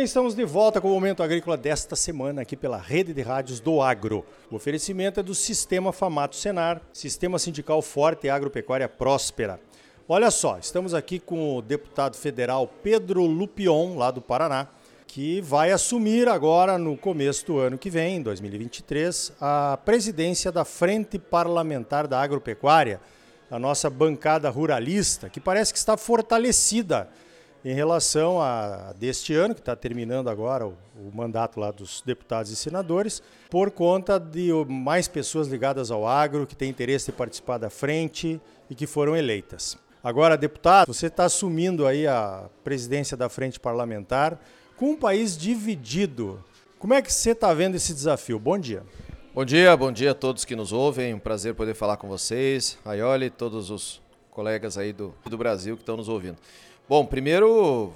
bem, estamos de volta com o Momento Agrícola desta semana aqui pela Rede de Rádios do Agro. O oferecimento é do Sistema Famato Senar, Sistema Sindical Forte e Agropecuária Próspera. Olha só, estamos aqui com o deputado federal Pedro Lupion, lá do Paraná, que vai assumir agora, no começo do ano que vem, 2023, a presidência da Frente Parlamentar da Agropecuária, a nossa bancada ruralista, que parece que está fortalecida em relação a deste ano, que está terminando agora o, o, mandato lá dos deputados e senadores, por conta de mais pessoas ligadas ao agro, que têm interesse de participar da frente e que foram eleitas. Agora, deputado, você está assumindo aí a presidência da frente parlamentar com um país dividido. Como é que você está vendo esse desafio? Bom dia. Bom dia, bom dia a todos que nos ouvem. Um prazer poder falar com vocês, Aioli, todos os colegas aí do, do Brasil que estão nos ouvindo. Bom, primeiro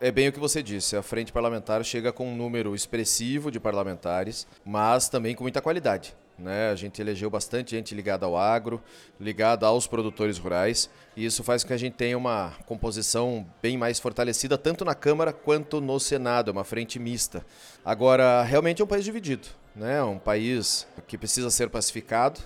é bem o que você disse, a frente parlamentar chega com um número expressivo de parlamentares, mas também com muita qualidade. Né? A gente elegeu bastante gente ligada ao agro, ligada aos produtores rurais, e isso faz com que a gente tenha uma composição bem mais fortalecida, tanto na Câmara quanto no Senado, é uma frente mista. Agora, realmente é um país dividido, né? um país que precisa ser pacificado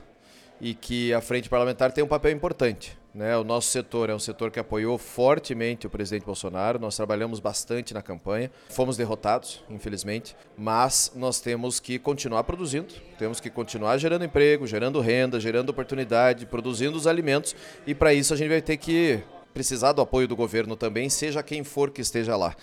e que a frente parlamentar tem um papel importante. Né, o nosso setor é um setor que apoiou fortemente o presidente Bolsonaro. Nós trabalhamos bastante na campanha. Fomos derrotados, infelizmente, mas nós temos que continuar produzindo, temos que continuar gerando emprego, gerando renda, gerando oportunidade, produzindo os alimentos e para isso a gente vai ter que precisar do apoio do governo também, seja quem for que esteja lá.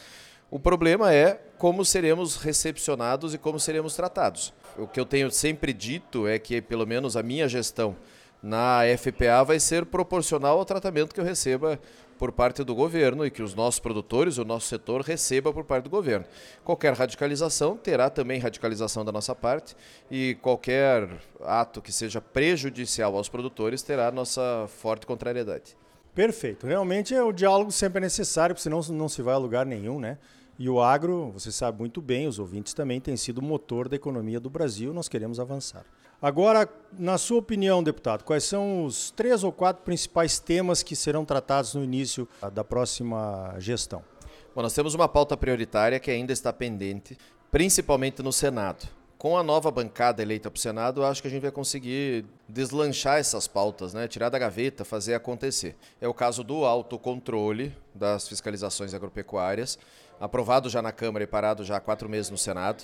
O problema é como seremos recepcionados e como seremos tratados. O que eu tenho sempre dito é que, pelo menos, a minha gestão na FPA vai ser proporcional ao tratamento que eu receba por parte do governo e que os nossos produtores, o nosso setor receba por parte do governo. Qualquer radicalização terá também radicalização da nossa parte e qualquer ato que seja prejudicial aos produtores terá nossa forte contrariedade. Perfeito. Realmente é o diálogo sempre é necessário, porque senão não se vai a lugar nenhum, né? E o agro, você sabe muito bem, os ouvintes também, tem sido o motor da economia do Brasil, nós queremos avançar. Agora, na sua opinião, deputado, quais são os três ou quatro principais temas que serão tratados no início da próxima gestão? Bom, nós temos uma pauta prioritária que ainda está pendente, principalmente no Senado. Com a nova bancada eleita para o Senado, acho que a gente vai conseguir deslanchar essas pautas, né? tirar da gaveta, fazer acontecer. É o caso do autocontrole das fiscalizações agropecuárias, aprovado já na Câmara e parado já há quatro meses no Senado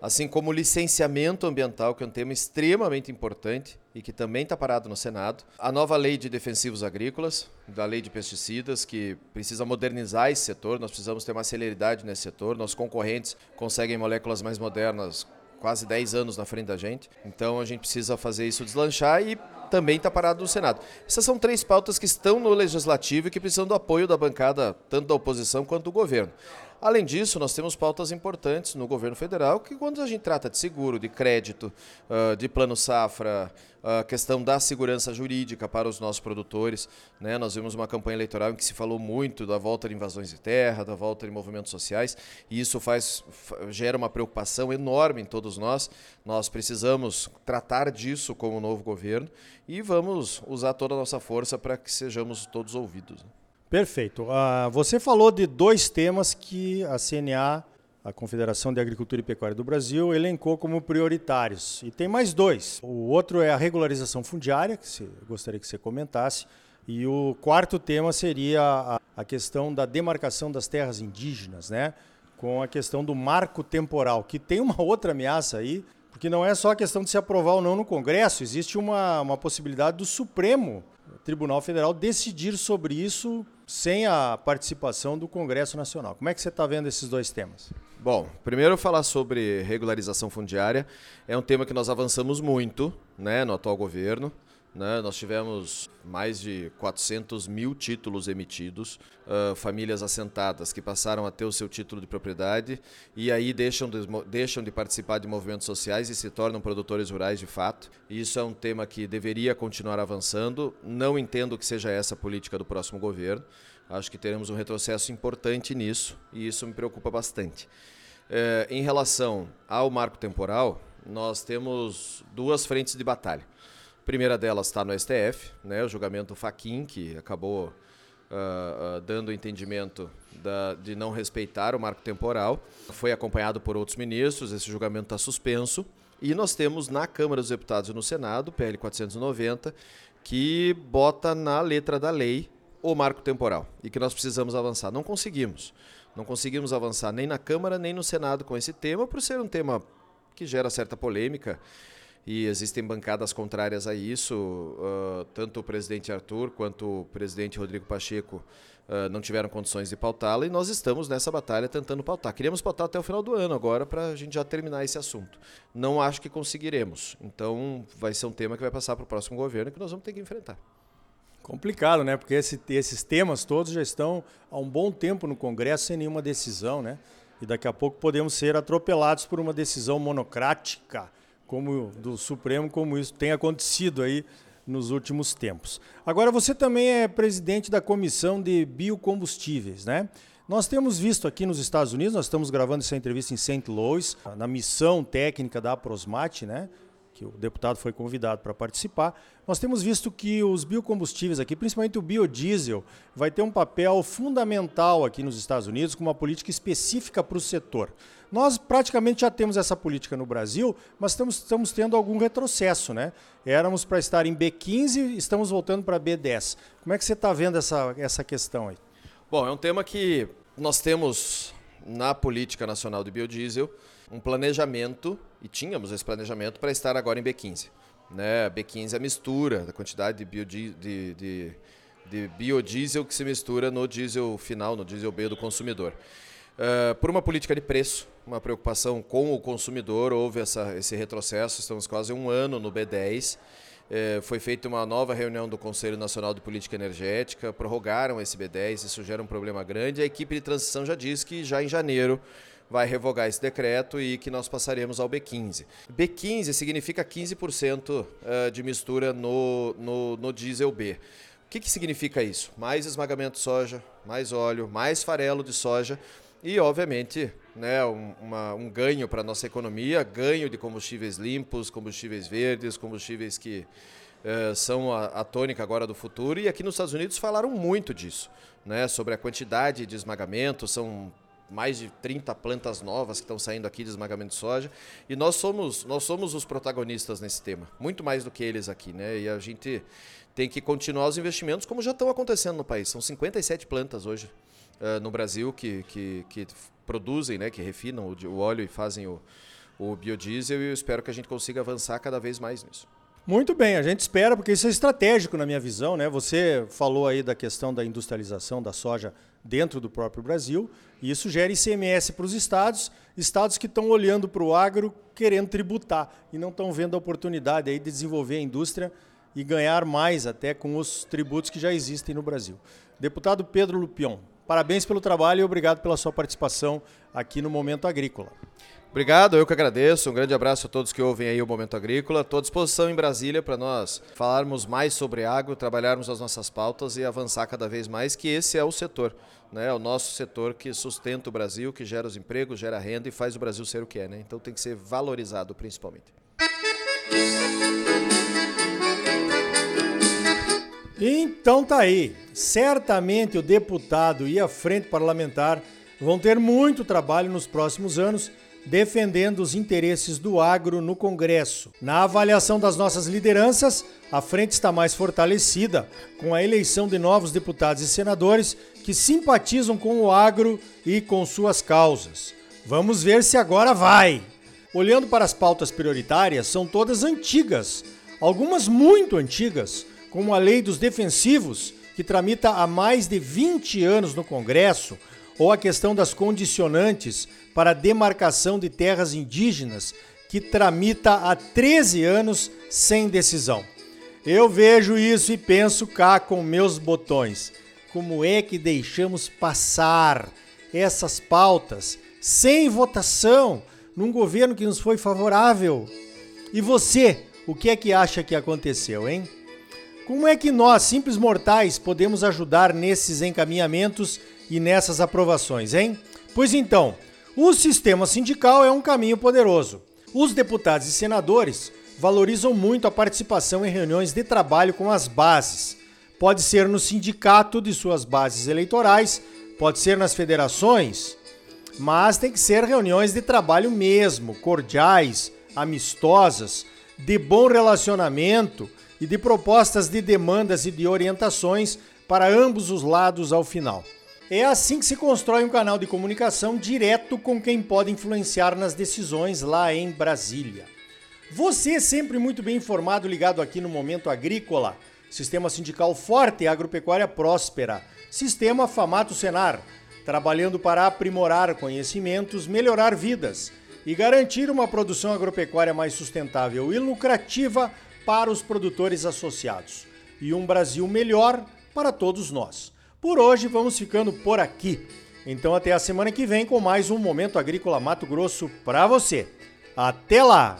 assim como o licenciamento ambiental, que é um tema extremamente importante e que também está parado no Senado. A nova lei de defensivos agrícolas, da lei de pesticidas, que precisa modernizar esse setor, nós precisamos ter uma celeridade nesse setor. Nossos concorrentes conseguem moléculas mais modernas quase 10 anos na frente da gente, então a gente precisa fazer isso deslanchar e também está parado no Senado. Essas são três pautas que estão no Legislativo e que precisam do apoio da bancada, tanto da oposição quanto do governo. Além disso, nós temos pautas importantes no governo federal que, quando a gente trata de seguro, de crédito, ah, de plano safra, a questão da segurança jurídica para os nossos produtores. Né? Nós vimos uma campanha eleitoral em que se falou muito da volta de invasões de terra, da volta de movimentos sociais, e isso faz, gera uma preocupação enorme em todos nós. Nós precisamos tratar disso como novo governo e vamos usar toda a nossa força para que sejamos todos ouvidos. Né? Perfeito. Uh, você falou de dois temas que a CNA, a Confederação de Agricultura e Pecuária do Brasil, elencou como prioritários. E tem mais dois. O outro é a regularização fundiária, que você, gostaria que você comentasse. E o quarto tema seria a, a questão da demarcação das terras indígenas, né? com a questão do marco temporal, que tem uma outra ameaça aí, porque não é só a questão de se aprovar ou não no Congresso, existe uma, uma possibilidade do Supremo Tribunal Federal decidir sobre isso sem a participação do Congresso Nacional. Como é que você está vendo esses dois temas? Bom, primeiro falar sobre regularização fundiária. É um tema que nós avançamos muito né, no atual governo. Né? Nós tivemos mais de 400 mil títulos emitidos, uh, famílias assentadas que passaram a ter o seu título de propriedade e aí deixam de, deixam de participar de movimentos sociais e se tornam produtores rurais de fato. E isso é um tema que deveria continuar avançando. Não entendo que seja essa a política do próximo governo. Acho que teremos um retrocesso importante nisso e isso me preocupa bastante. Em relação ao marco temporal, nós temos duas frentes de batalha primeira delas está no STF, né, o julgamento Faquin, que acabou uh, uh, dando entendimento da, de não respeitar o marco temporal. Foi acompanhado por outros ministros, esse julgamento está suspenso. E nós temos na Câmara dos Deputados e no Senado, PL 490, que bota na letra da lei o marco temporal e que nós precisamos avançar. Não conseguimos. Não conseguimos avançar nem na Câmara nem no Senado com esse tema, por ser um tema que gera certa polêmica e existem bancadas contrárias a isso. Uh, tanto o presidente Arthur quanto o presidente Rodrigo Pacheco uh, não tiveram condições de pautá-la e nós estamos nessa batalha tentando pautar. Queríamos pautar até o final do ano agora para a gente já terminar esse assunto. Não acho que conseguiremos. Então vai ser um tema que vai passar para o próximo governo que nós vamos ter que enfrentar. Complicado, né? Porque esse, esses temas todos já estão há um bom tempo no Congresso sem nenhuma decisão, né? E daqui a pouco podemos ser atropelados por uma decisão monocrática, como do Supremo, como isso tem acontecido aí nos últimos tempos. Agora, você também é presidente da Comissão de Biocombustíveis, né? Nós temos visto aqui nos Estados Unidos, nós estamos gravando essa entrevista em St. Louis, na missão técnica da Prosmate, né? Que o deputado foi convidado para participar, nós temos visto que os biocombustíveis aqui, principalmente o biodiesel, vai ter um papel fundamental aqui nos Estados Unidos com uma política específica para o setor. Nós praticamente já temos essa política no Brasil, mas estamos, estamos tendo algum retrocesso, né? Éramos para estar em B15, estamos voltando para B10. Como é que você está vendo essa, essa questão aí? Bom, é um tema que nós temos na política nacional de biodiesel um planejamento, e tínhamos esse planejamento, para estar agora em B15. Né? B15 é a mistura da quantidade de, biodi de, de, de biodiesel que se mistura no diesel final, no diesel B do consumidor. Uh, por uma política de preço, uma preocupação com o consumidor, houve essa, esse retrocesso, estamos quase um ano no B10. Eh, foi feita uma nova reunião do Conselho Nacional de Política Energética, prorrogaram esse B10, isso gera um problema grande. A equipe de transição já disse que já em janeiro vai revogar esse decreto e que nós passaremos ao B15. B15 significa 15% eh, de mistura no, no, no diesel B. O que, que significa isso? Mais esmagamento de soja, mais óleo, mais farelo de soja e, obviamente, né, um, uma, um ganho para a nossa economia, ganho de combustíveis limpos, combustíveis verdes, combustíveis que uh, são a, a, tônica agora do futuro. E aqui nos Estados Unidos falaram muito disso, né, sobre a quantidade de esmagamento, são mais de 30 plantas novas que estão saindo aqui de esmagamento de soja. E nós somos, nós somos os protagonistas nesse tema, muito mais do que eles aqui, né? E a gente tem que continuar os investimentos como já estão acontecendo no país. São 57 plantas hoje uh, no Brasil que, que, que, produzem, né, que refinam o, o óleo e fazem o, o biodiesel e eu espero que a gente consiga avançar cada vez mais nisso. Muito bem, a gente espera, porque isso é estratégico na minha visão, né? Você falou aí da questão da industrialização da soja dentro do próprio Brasil, e isso gera ICMS para os estados, estados que estão olhando para o agro querendo tributar e não estão vendo a oportunidade aí de desenvolver a indústria e ganhar mais até com os tributos que já existem no Brasil. Deputado Pedro Lupion, parabéns pelo trabalho e obrigado pela sua participação aqui no Momento Agrícola. Obrigado, eu que agradeço. Um grande abraço a todos que ouvem aí o Momento Agrícola. Estou à disposição em Brasília para nós falarmos mais sobre agro, trabalharmos as nossas pautas e avançar cada vez mais, que esse é o setor, né? É o nosso setor que sustenta o Brasil, que gera os empregos, gera renda e faz o Brasil ser o que é, né? Então tem que ser valorizado principalmente. Então tá aí. Certamente o deputado e a frente parlamentar vão ter muito trabalho nos próximos anos defendendo os interesses do agro no Congresso. Na avaliação das nossas lideranças, a frente está mais fortalecida com a eleição de novos deputados e senadores que simpatizam com o agro e com suas causas. Vamos ver se agora vai. Olhando para as pautas prioritárias, são todas antigas, algumas muito antigas, como a Lei dos Defensivos, que tramita há mais de 20 anos no Congresso, ou a questão das condicionantes para demarcação de terras indígenas, que tramita há 13 anos sem decisão. Eu vejo isso e penso cá com meus botões. Como é que deixamos passar essas pautas sem votação num governo que nos foi favorável? E você, o que é que acha que aconteceu, hein? Como é que nós, simples mortais, podemos ajudar nesses encaminhamentos e nessas aprovações, hein? Pois então, o sistema sindical é um caminho poderoso. Os deputados e senadores valorizam muito a participação em reuniões de trabalho com as bases, Pode ser no sindicato de suas bases eleitorais, pode ser nas federações, mas tem que ser reuniões de trabalho mesmo, cordiais, amistosas, de bom relacionamento e de propostas de demandas e de orientações para ambos os lados ao final. É assim que se constrói um canal de comunicação direto com quem pode influenciar nas decisões lá em Brasília. Você é sempre muito bem informado, ligado aqui no Momento Agrícola. Sistema sindical forte e agropecuária próspera. Sistema Famato Senar, trabalhando para aprimorar conhecimentos, melhorar vidas e garantir uma produção agropecuária mais sustentável e lucrativa para os produtores associados. E um Brasil melhor para todos nós. Por hoje vamos ficando por aqui. Então até a semana que vem com mais um Momento Agrícola Mato Grosso para você. Até lá!